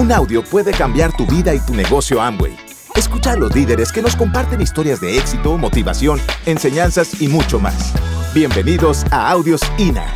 Un audio puede cambiar tu vida y tu negocio Amway. Escucha a los líderes que nos comparten historias de éxito, motivación, enseñanzas y mucho más. Bienvenidos a Audios INA.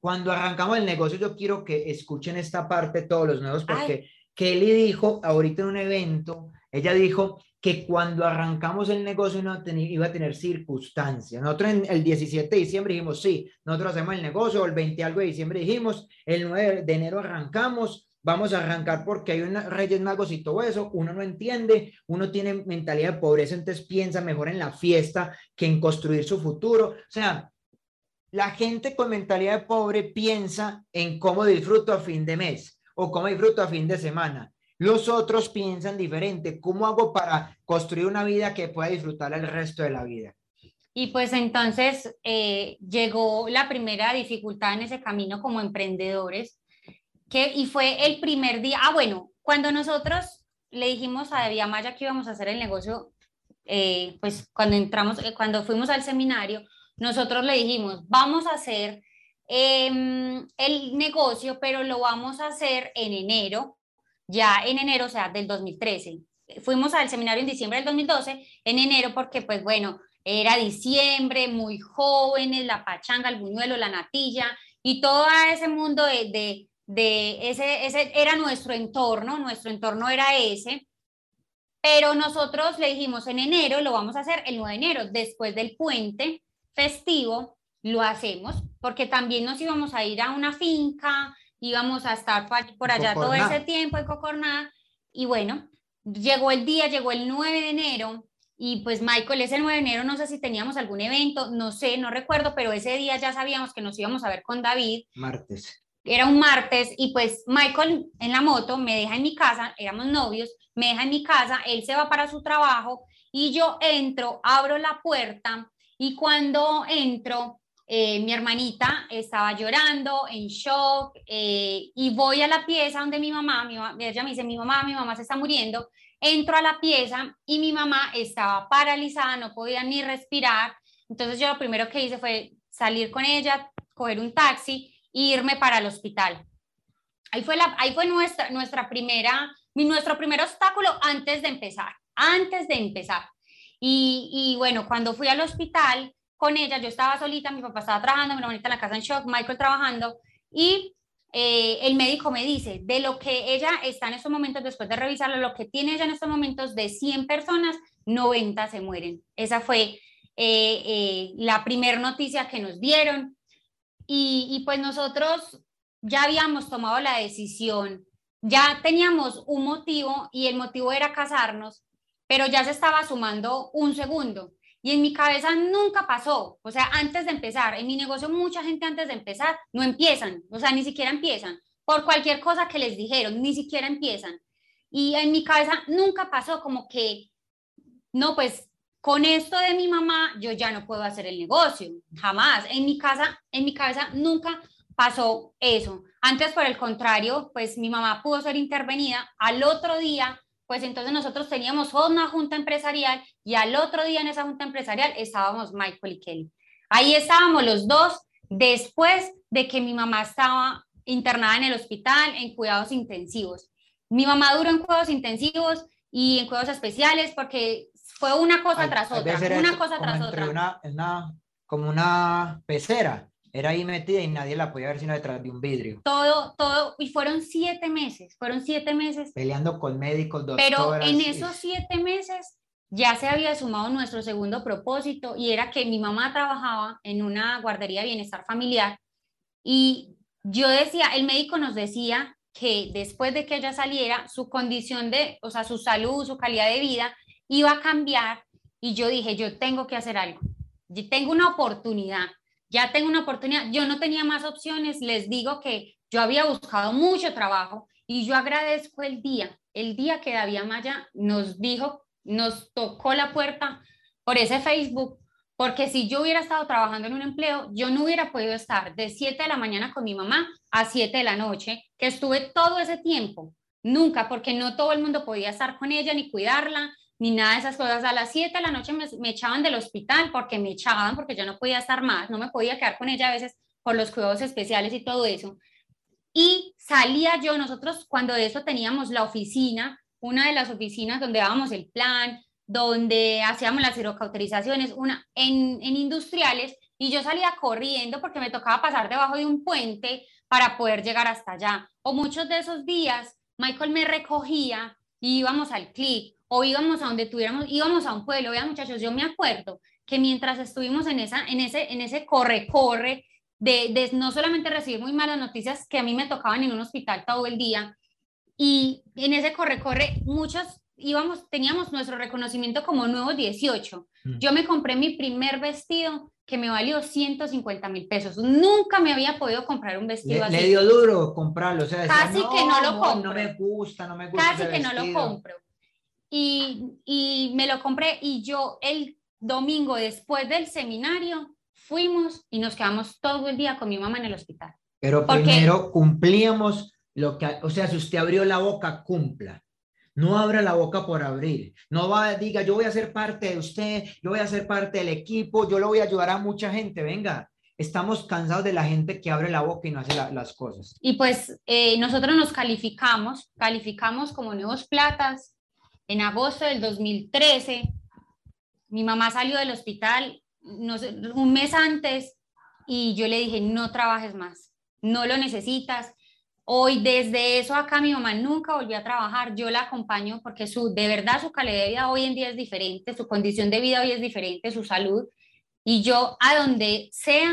Cuando arrancamos el negocio, yo quiero que escuchen esta parte todos los nuevos, porque Kelly dijo ahorita en un evento, ella dijo que cuando arrancamos el negocio no iba a tener circunstancias. Nosotros en el 17 de diciembre dijimos, sí, nosotros hacemos el negocio, el 20 algo de diciembre dijimos, el 9 de enero arrancamos, vamos a arrancar porque hay una Reyes Magos y todo eso, uno no entiende, uno tiene mentalidad de pobreza, entonces piensa mejor en la fiesta que en construir su futuro. O sea, la gente con mentalidad de pobre piensa en cómo disfruto a fin de mes o cómo disfruto a fin de semana. Los otros piensan diferente. ¿Cómo hago para construir una vida que pueda disfrutar el resto de la vida? Y pues entonces eh, llegó la primera dificultad en ese camino como emprendedores, que, y fue el primer día, ah, bueno, cuando nosotros le dijimos a Maya que íbamos a hacer el negocio, eh, pues cuando entramos, eh, cuando fuimos al seminario, nosotros le dijimos, vamos a hacer em, el negocio, pero lo vamos a hacer en enero ya en enero, o sea, del 2013. Fuimos al seminario en diciembre del 2012, en enero, porque pues bueno, era diciembre, muy jóvenes, la pachanga, el buñuelo, la natilla y todo ese mundo de, de, de ese, ese era nuestro entorno, nuestro entorno era ese. Pero nosotros le dijimos en enero, lo vamos a hacer el 9 de enero, después del puente festivo, lo hacemos, porque también nos íbamos a ir a una finca, íbamos a estar por allá todo ese tiempo en Cocorná. Y bueno, llegó el día, llegó el 9 de enero y pues Michael, ese 9 de enero no sé si teníamos algún evento, no sé, no recuerdo, pero ese día ya sabíamos que nos íbamos a ver con David. Martes. Era un martes y pues Michael en la moto me deja en mi casa, éramos novios, me deja en mi casa, él se va para su trabajo y yo entro, abro la puerta y cuando entro eh, mi hermanita estaba llorando, en shock, eh, y voy a la pieza donde mi mamá, mi ella me dice, mi mamá, mi mamá se está muriendo, entro a la pieza y mi mamá estaba paralizada, no podía ni respirar, entonces yo lo primero que hice fue salir con ella, coger un taxi e irme para el hospital. Ahí fue, la, ahí fue nuestra, nuestra primera, nuestro primer obstáculo antes de empezar, antes de empezar. Y, y bueno, cuando fui al hospital, con ella, yo estaba solita, mi papá estaba trabajando, mi hermanita en la casa en shock, Michael trabajando, y eh, el médico me dice, de lo que ella está en estos momentos, después de revisarlo, lo que tiene ella en estos momentos, de 100 personas, 90 se mueren. Esa fue eh, eh, la primera noticia que nos dieron. Y, y pues nosotros ya habíamos tomado la decisión, ya teníamos un motivo y el motivo era casarnos, pero ya se estaba sumando un segundo y en mi cabeza nunca pasó. O sea, antes de empezar, en mi negocio mucha gente antes de empezar no empiezan, o sea, ni siquiera empiezan. Por cualquier cosa que les dijeron, ni siquiera empiezan. Y en mi cabeza nunca pasó como que, no, pues con esto de mi mamá yo ya no puedo hacer el negocio, jamás. En mi casa, en mi cabeza nunca pasó eso. Antes, por el contrario, pues mi mamá pudo ser intervenida. Al otro día pues entonces nosotros teníamos una junta empresarial y al otro día en esa junta empresarial estábamos Michael y Kelly. Ahí estábamos los dos después de que mi mamá estaba internada en el hospital en cuidados intensivos. Mi mamá duró en cuidados intensivos y en cuidados especiales porque fue una cosa tras otra, una cosa tras otra. Una, como una pecera era ahí metida y nadie la podía ver sino detrás de un vidrio. Todo, todo, y fueron siete meses, fueron siete meses. Peleando con médicos, doctores. Pero en esos siete meses ya se había sumado nuestro segundo propósito y era que mi mamá trabajaba en una guardería de bienestar familiar y yo decía, el médico nos decía que después de que ella saliera, su condición de, o sea, su salud, su calidad de vida iba a cambiar y yo dije, yo tengo que hacer algo, yo tengo una oportunidad ya tengo una oportunidad, yo no tenía más opciones, les digo que yo había buscado mucho trabajo y yo agradezco el día, el día que David Maya nos dijo, nos tocó la puerta por ese Facebook, porque si yo hubiera estado trabajando en un empleo, yo no hubiera podido estar de 7 de la mañana con mi mamá a 7 de la noche, que estuve todo ese tiempo, nunca, porque no todo el mundo podía estar con ella ni cuidarla, ni nada de esas cosas. A las 7 de la noche me, echaban del hospital porque me echaban, porque yo no podía estar más, no me podía quedar con ella a veces por los cuidados especiales y todo eso. Y salía yo, nosotros cuando de eso teníamos la oficina, una de las oficinas donde dábamos el plan, donde hacíamos las cauterizaciones, una en, en industriales, y yo salía corriendo porque me tocaba pasar debajo de un puente para poder llegar hasta allá. O muchos de esos días, Michael me recogía y íbamos al clic o íbamos a donde tuviéramos, íbamos a un pueblo. Vean muchachos, yo me acuerdo que mientras estuvimos en, esa, en ese, en ese corre-corre de, de no solamente recibir muy malas noticias que a mí me tocaban en un hospital todo el día, y en ese corre-corre muchos íbamos, teníamos nuestro reconocimiento como nuevos 18. Mm. Yo me compré mi primer vestido que me valió 150 mil pesos. Nunca me había podido comprar un vestido así. Le dio duro comprarlo, o sea, casi que no lo compro. No me gusta, no me gusta. Casi que no lo compro. Y, y me lo compré y yo el domingo después del seminario fuimos y nos quedamos todo el día con mi mamá en el hospital. Pero primero cumplíamos lo que, o sea, si usted abrió la boca, cumpla. No abra la boca por abrir. No va, diga, yo voy a ser parte de usted, yo voy a ser parte del equipo, yo lo voy a ayudar a mucha gente. Venga, estamos cansados de la gente que abre la boca y no hace las cosas. Y pues eh, nosotros nos calificamos, calificamos como nuevos platas en agosto del 2013. Mi mamá salió del hospital no un mes antes y yo le dije, no trabajes más, no lo necesitas, Hoy, desde eso acá, mi mamá nunca volvió a trabajar. Yo la acompaño porque su, de verdad su calidad de vida hoy en día es diferente, su condición de vida hoy es diferente, su salud. Y yo a donde sea,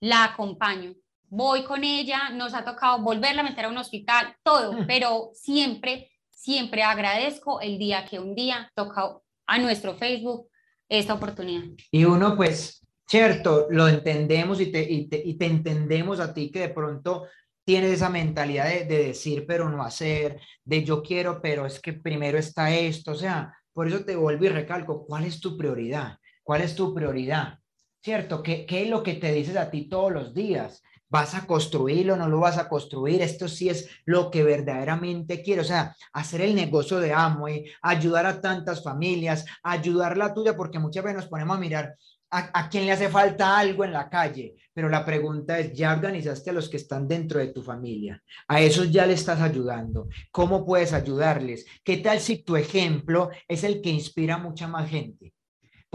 la acompaño. Voy con ella, nos ha tocado volverla a meter a un hospital, todo, mm. pero siempre, siempre agradezco el día que un día toca a nuestro Facebook esta oportunidad. Y uno, pues, cierto, lo entendemos y te, y te, y te entendemos a ti que de pronto tienes esa mentalidad de, decir pero no hacer, de yo quiero, pero es que primero está esto, o sea, por eso te vuelvo y recalco, ¿cuál es tu prioridad? ¿Cuál es tu prioridad? ¿Cierto? ¿Qué, qué es lo que te dices a ti todos los días? ¿Vas a construirlo? ¿No lo vas a construir? Esto sí es lo que verdaderamente quiero. O sea, hacer el negocio de Amway, ayudar a tantas familias, ayudar la tuya, porque muchas veces nos ponemos a mirar a, quién le hace falta algo en la calle, pero la pregunta es, ¿ya organizaste a los que están dentro de tu familia? A esos ya le estás ayudando. ¿Cómo puedes ayudarles? ¿Qué tal si tu ejemplo es el que inspira a mucha más gente?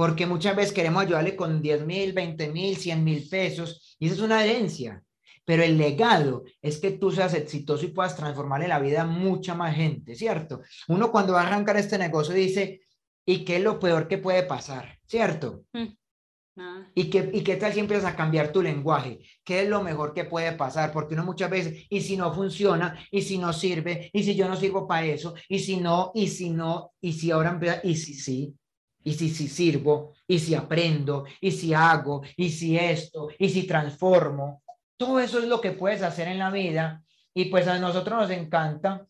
Porque muchas veces queremos ayudarle con 10 mil, 20 mil, 100 mil pesos, y esa es una herencia. Pero el legado es que tú seas exitoso y puedas transformarle la vida a mucha más gente, ¿cierto? Uno cuando va a arrancar este negocio dice, ¿y qué es lo peor que puede pasar? ¿Cierto? Mm. Ah. ¿Y, qué, ¿Y qué tal si empiezas a cambiar tu lenguaje? ¿Qué es lo mejor que puede pasar? Porque uno muchas veces, y si no funciona, y si no sirve, y si yo no sirvo para eso, y si no, y si no, y si ahora empieza, y si sí, y si, si sirvo, y si aprendo, y si hago, y si esto, y si transformo. Todo eso es lo que puedes hacer en la vida. Y pues a nosotros nos encanta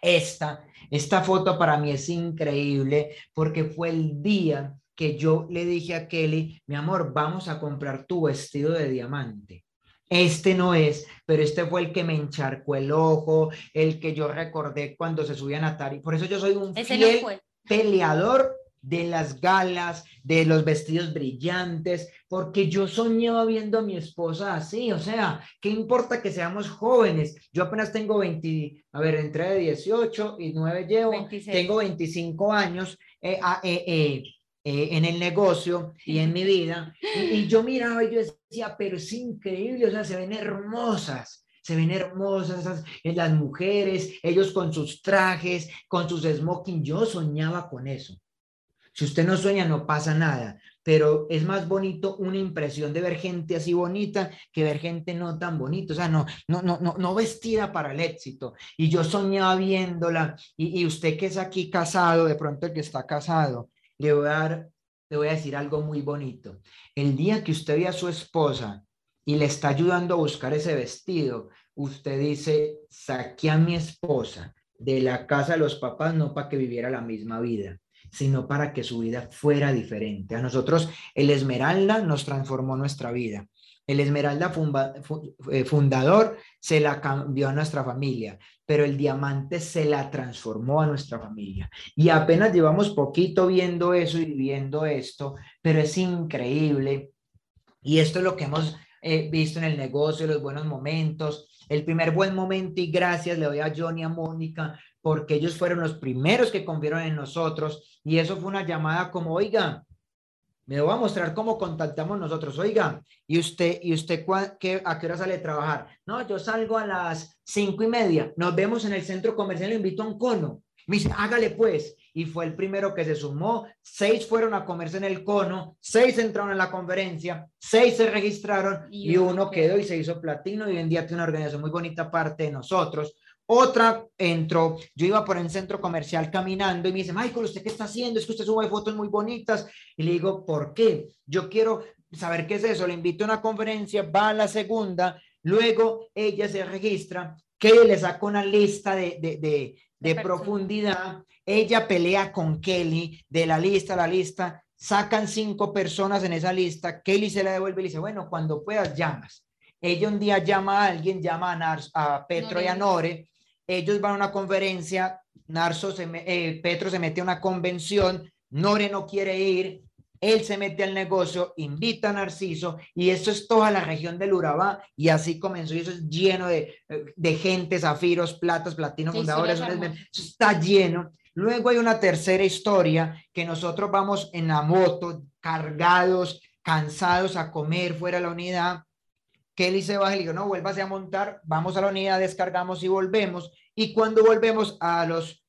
esta. Esta foto para mí es increíble porque fue el día que yo le dije a Kelly, mi amor, vamos a comprar tu vestido de diamante. Este no es, pero este fue el que me encharcó el ojo, el que yo recordé cuando se subían a Tari. Por eso yo soy un fiel peleador de las galas, de los vestidos brillantes, porque yo soñaba viendo a mi esposa así, o sea, ¿qué importa que seamos jóvenes? Yo apenas tengo 20, a ver, entré de 18 y 9 llevo, tengo 25 años, eh, ah, eh, eh, eh, en el negocio y en mi vida. Y, yo miraba y yo decía, pero es increíble, o sea, se ven hermosas, se ven hermosas eh, las mujeres, ellos con sus trajes, con sus smoking, yo soñaba con eso. Si usted no sueña, no pasa nada, pero es más bonito una impresión de ver gente así bonita que ver gente no tan bonita, o sea, no, no, no, no, no vestida para el éxito. Y yo soñaba viéndola, y, y usted que es aquí casado, de pronto el que está casado, le voy a dar, le voy a decir algo muy bonito. El día que usted ve a su esposa y le está ayudando a buscar ese vestido, usted dice, saqué a mi esposa de la casa de los papás no para que viviera la misma vida, sino para que su vida fuera diferente. A nosotros el Esmeralda nos transformó nuestra vida. El Esmeralda eh, fundador se la cambió a nuestra familia, pero el diamante se la transformó a nuestra familia. Y apenas llevamos poquito viendo eso y viendo esto, pero es increíble. Y esto es lo que hemos eh, visto en el negocio, los buenos momentos. El primer buen momento y gracias le doy a Johnny y a Mónica porque ellos fueron los primeros que confiaron en nosotros y eso fue una llamada como, oiga, me voy a mostrar cómo contactamos nosotros. Oiga, ¿y usted, y usted qué, a qué hora sale a trabajar? No, yo salgo a las cinco y media. Nos vemos en el centro comercial, le invito a un cono. Me dice, hágale pues. Y fue el primero que se sumó. Seis fueron a comerse en el cono, seis entraron en la conferencia, seis se registraron y, uno quedó y se hizo platino. Y hoy en día tiene una organización muy bonita parte de nosotros. Otra entró, yo iba por el centro comercial caminando y me dice, Michael, ¿usted qué está haciendo? Es que usted sube fotos muy bonitas. Y le digo, ¿por qué? Yo quiero saber qué es eso. Le invito a una conferencia, va a la segunda, luego ella se registra, que le saca una lista de, de, de, profundidad. Ella pelea con Kelly de la lista a la lista, sacan cinco personas en esa lista, Kelly se la devuelve y le dice, bueno, cuando puedas llamas. Ella un día llama a alguien, llama a, a Petro y a Nore, ellos van a una conferencia, Narso se eh, Petro se mete a una convención, Nore no quiere ir, él se mete al negocio, invita a Narciso y eso es toda la región del Urabá y así comenzó y eso es lleno de, de gente, zafiros, platos, platinos, fundadores, eso está lleno. Luego hay una tercera historia que nosotros vamos en la moto, cargados, cansados a comer fuera de la unidad Kelly se baja y le digo, no, vuélvase a montar, vamos a la unidad, descargamos y volvemos. Y cuando volvemos a los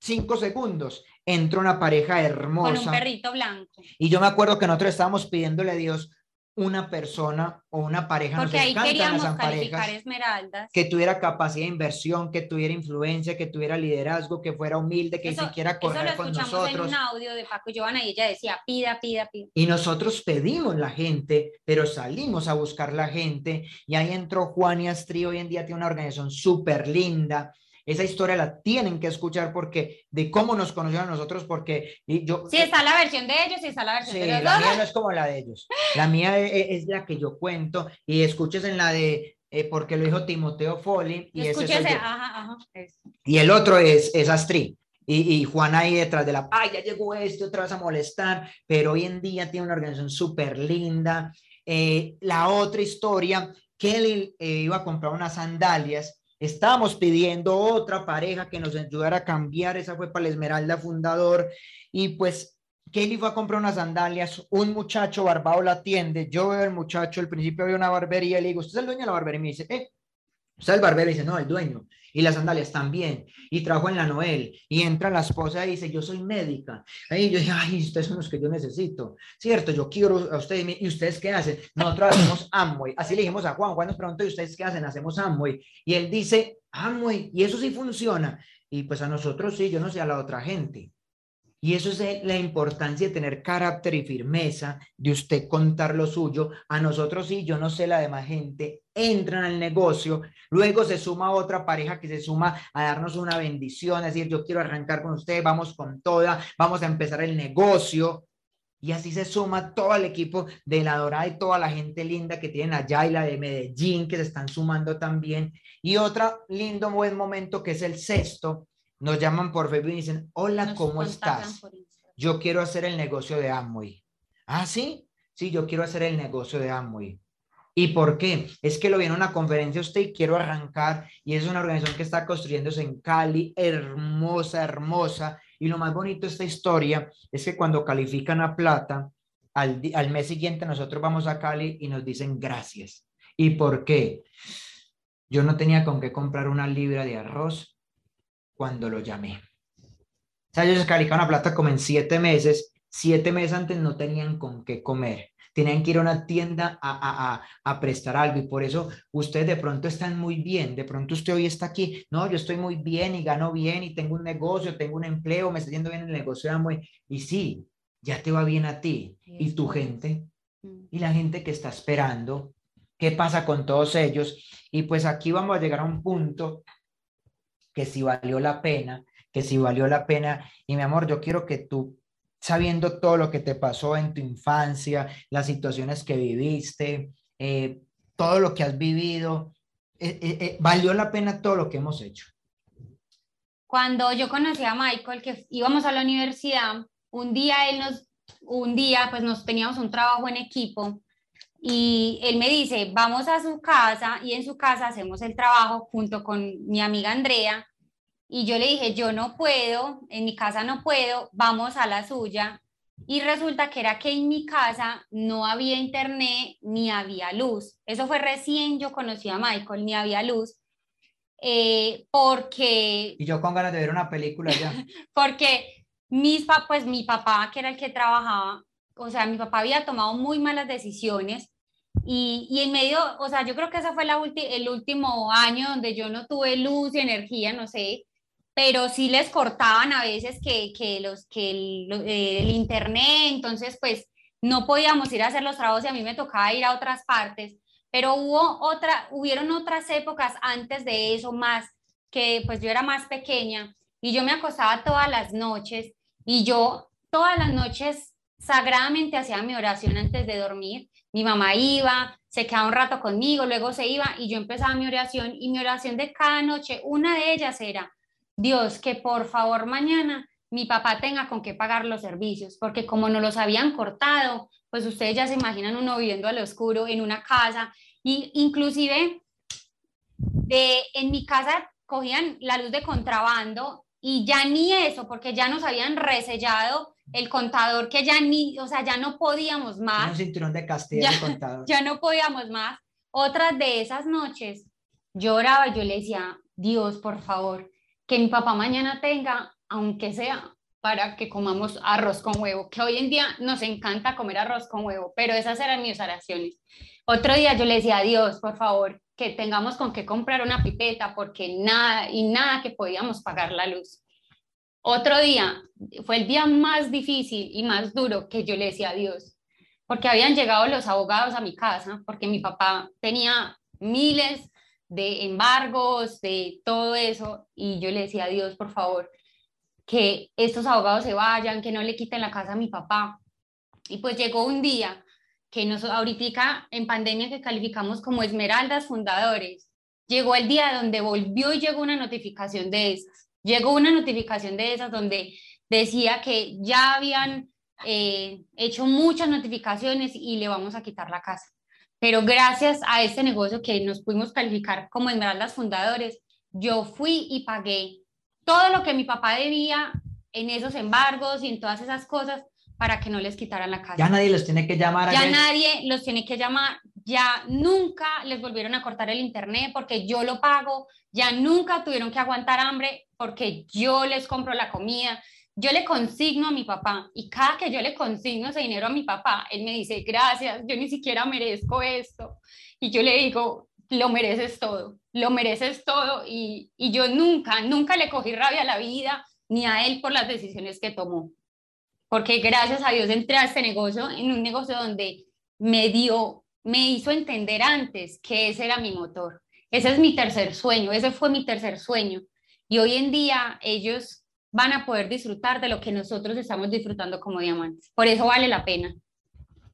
cinco segundos, entra una pareja hermosa. Con un perrito blanco. Y yo me acuerdo que nosotros estábamos pidiéndole a Dios una persona o una pareja. Porque ahí queríamos calificar esmeraldas. Que tuviera capacidad de inversión, que tuviera influencia, que tuviera liderazgo, que fuera humilde, que siquiera correr con nosotros. en un audio de Paco y Giovanna y ella decía, pida, pida, pida. Y nosotros pedimos la gente, pero salimos a buscar la gente y ahí entró Juan y Astri, hoy en día tiene una organización súper linda esa historia la tienen que escuchar porque de cómo nos conocieron nosotros, porque yo... Sí, está la versión de ellos y está la versión de los la mía no es como la de ellos. La mía e, e, es, la que yo cuento y escuches en la de eh, porque lo dijo Timoteo Foley. Y, ese ajá, ajá, y el otro es, es Astrid. Y, y, Juan ahí detrás de la, ay, ya llegó este otra vez a molestar, pero hoy en día tiene una organización súper linda. Eh, la otra historia, Kelly eh, iba a comprar unas sandalias Estábamos pidiendo otra pareja que nos ayudara a cambiar, esa fue para el Esmeralda fundador, y pues Kelly fue a comprar unas sandalias, un muchacho barbado la atiende, yo veo al muchacho, al principio veo una barbería, le digo, ¿usted es el dueño de la barbería? Y me dice, eh, ¿usted es el barbero? Y dice, no, el dueño y las sandalias también, y trabajo en la Noel, y entra la esposa y dice, yo soy médica. Ahí yo dije, ay, ustedes son los que yo necesito, ¿cierto? Yo quiero a ustedes, ¿y ustedes qué hacen? Nosotros hacemos Amway. Así le dijimos a Juan, Juan nos preguntó, ¿y ustedes qué hacen? Hacemos Amway. Y él dice, Amway, y eso sí funciona. Y pues a nosotros sí, yo no sé a la otra gente. Y eso es la importancia de tener carácter y firmeza, de usted contar lo suyo. A nosotros sí, yo no sé la demás gente, entran al negocio, luego se suma otra pareja que se suma a darnos una bendición, es decir, yo quiero arrancar con usted, vamos con toda, vamos a empezar el negocio. Y así se suma todo el equipo de la Dorada y toda la gente linda que tienen allá y la de Medellín que se están sumando también. Y otro lindo buen momento que es el sexto, nos llaman por Facebook y dicen, hola, ¿cómo estás? Yo quiero hacer el negocio de Amway. Ah, sí, sí, yo quiero hacer el negocio de Amway. ¿Y por qué? Es que lo vi en una conferencia usted y quiero arrancar y es una organización que está construyéndose en Cali, hermosa, hermosa. Y lo más bonito de esta historia es que cuando califican a plata, al, al mes siguiente nosotros vamos a Cali y nos dicen gracias. ¿Y por qué? Yo no tenía con qué comprar una libra de arroz, cuando lo llamé. O sea, ellos calificaron a plata como en siete meses. Siete meses antes no tenían con qué comer. Tenían que ir a una tienda a, a, a, a, prestar algo y por eso ustedes de pronto están muy bien. De pronto usted hoy está aquí. No, yo estoy muy bien y gano bien y tengo un negocio, tengo un empleo, me está yendo bien el negocio. Muy... Y sí, ya te va bien a ti. ¿Y tu gente? Mm. Y la gente que está esperando. ¿Qué pasa con todos ellos? Y pues aquí vamos a llegar a un punto que si valió la pena, que si valió la pena. Y mi amor, yo quiero que tú, sabiendo todo lo que te pasó en tu infancia, las situaciones que viviste, eh, todo lo que has vivido, eh, eh, valió la pena todo lo que hemos hecho. Cuando yo conocí a Michael, que íbamos a la universidad, un día él nos, un día pues nos teníamos un trabajo en equipo y él me dice, vamos a su casa y en su casa hacemos el trabajo junto con mi amiga Andrea. Y yo le dije, yo no puedo, en mi casa no puedo, vamos a la suya. Y resulta que era que en mi casa no había internet ni había luz. Eso fue recién yo conocí a Michael, ni había luz. Eh, porque... Y yo con ganas de ver una película ya. porque mis, pues mi papá, que era el que trabajaba, o sea, mi papá había tomado muy malas decisiones y, y en medio, o sea, yo creo que ese fue la el último año donde yo no tuve luz y energía, no sé, pero sí les cortaban a veces que, que los, que el, eh, el, internet, entonces pues no podíamos ir a hacer los trabajos y a mí me tocaba ir a otras partes, pero hubo otra, hubieron otras épocas antes de eso más, que pues yo era más pequeña y yo me acostaba todas las noches y yo todas las noches sagradamente hacía mi oración antes de dormir. Mi mamá iba, se quedaba un rato conmigo, luego se iba y yo empezaba mi oración y mi oración de cada noche, una de ellas era, Dios, que por favor mañana mi papá tenga con qué pagar los servicios, porque como no los habían cortado, pues ustedes ya se imaginan uno viviendo al oscuro en una casa y inclusive de, en mi casa cogían la luz de contrabando y ya ni eso, porque ya nos habían resellado el contador que ya ni, o sea, ya no podíamos más. Un cinturón de Castilla ya, contador. Ya no podíamos más. Otras de esas noches lloraba, yo le decía, Dios, por favor, que mi papá mañana tenga, aunque sea para que comamos arroz con huevo, que hoy en día nos encanta comer arroz con huevo, pero esas eran mis oraciones. Otro día yo le decía a Dios, por favor, que tengamos con qué comprar una pipeta, porque nada y nada que podíamos pagar la luz. Otro día, fue el día más difícil y más duro que yo le decía a Dios, porque habían llegado los abogados a mi casa, porque mi papá tenía miles de embargos, de todo eso, y yo le decía a Dios, por favor, que estos abogados se vayan, que no le quiten la casa a mi papá. Y pues llegó un día que nos ahorita en pandemia que calificamos como esmeraldas fundadores, llegó el día donde volvió y llegó una notificación de esas llegó una notificación de esas donde decía que ya habían eh, hecho muchas notificaciones y le vamos a quitar la casa. Pero gracias a este negocio que nos pudimos calificar como Esmeraldas Fundadores, yo fui y pagué todo lo que mi papá debía en esos embargos y en todas esas cosas para que no les quitaran la casa. Ya nadie los tiene que llamar. Ya nadie los tiene que llamar. Ya nunca les volvieron a cortar el internet porque yo lo pago. Ya nunca tuvieron que aguantar hambre porque yo les compro la comida. Yo le consigno a mi papá y cada que yo le consigno ese dinero a mi papá, él me dice, gracias, yo ni siquiera merezco esto. Y yo le digo, lo mereces todo, lo mereces todo. Y, y yo nunca, nunca le cogí rabia a la vida ni a él por las decisiones que tomó porque gracias a Dios entré a este negocio, en un negocio donde me dio, me hizo entender antes que ese era mi motor. Ese es mi tercer sueño, ese fue mi tercer sueño. Y hoy en día ellos van a poder disfrutar de lo que nosotros estamos disfrutando como diamantes. Por eso vale la pena.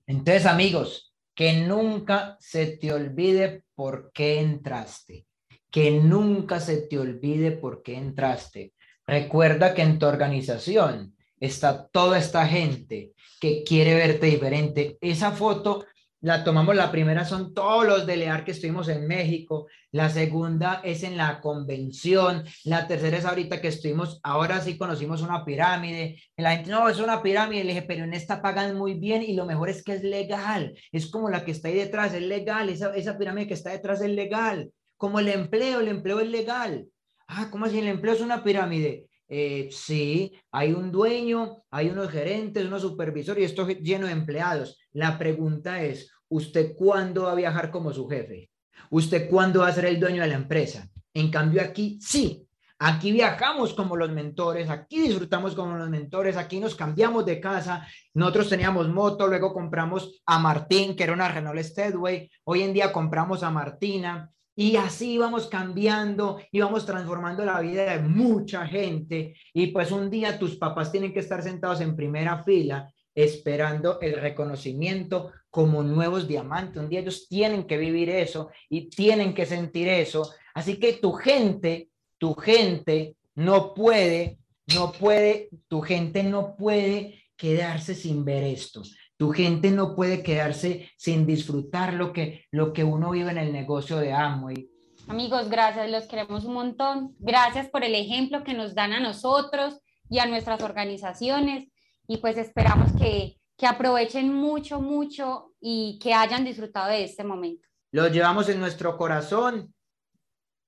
Entonces, amigos, que nunca se te olvide por qué entraste. Que nunca se te olvide por qué entraste. Recuerda que en tu organización está toda esta gente que quiere verte diferente. Esa foto la tomamos, la primera son todos los de Lear que estuvimos en México, la segunda es en la convención, la tercera es ahorita que estuvimos, ahora sí conocimos una pirámide, la gente no, es una pirámide, le dije, pero en esta pagan muy bien y lo mejor es que es legal, es como la que está ahí detrás, es legal, esa, esa pirámide que está detrás es legal, como el empleo, el empleo es legal. Ah, ¿cómo así el empleo es una pirámide? Eh, sí, hay un dueño, hay unos gerentes, unos supervisores y esto lleno de empleados. La pregunta es, ¿usted cuándo va a viajar como su jefe? ¿Usted cuándo va a ser el dueño de la empresa? En cambio aquí sí, aquí viajamos como los mentores, aquí disfrutamos como los mentores, aquí nos cambiamos de casa. Nosotros teníamos moto, luego compramos a Martín, que era una Renault Steadway. Hoy en día compramos a Martina. Y así vamos cambiando y vamos transformando la vida de mucha gente. Y pues un día tus papás tienen que estar sentados en primera fila esperando el reconocimiento como nuevos diamantes. Un día ellos tienen que vivir eso y tienen que sentir eso. Así que tu gente, tu gente no puede, no puede, tu gente no puede quedarse sin ver esto. Tu gente no puede quedarse sin disfrutar lo que, lo que uno vive en el negocio de Amway. Amigos, gracias, los queremos un montón. Gracias por el ejemplo que nos dan a nosotros y a nuestras organizaciones y pues esperamos que, que aprovechen mucho, mucho y que hayan disfrutado de este momento. Los llevamos en nuestro corazón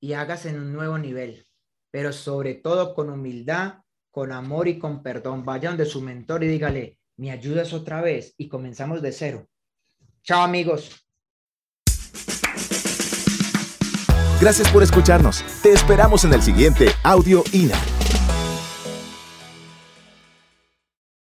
y hágase en un nuevo nivel, pero sobre todo con humildad, con amor y con perdón. Vaya donde su mentor y dígale, ¿me ayudas otra vez? Y comenzamos de cero. Chao amigos. Gracias por escucharnos. Te esperamos en el siguiente Audio INA.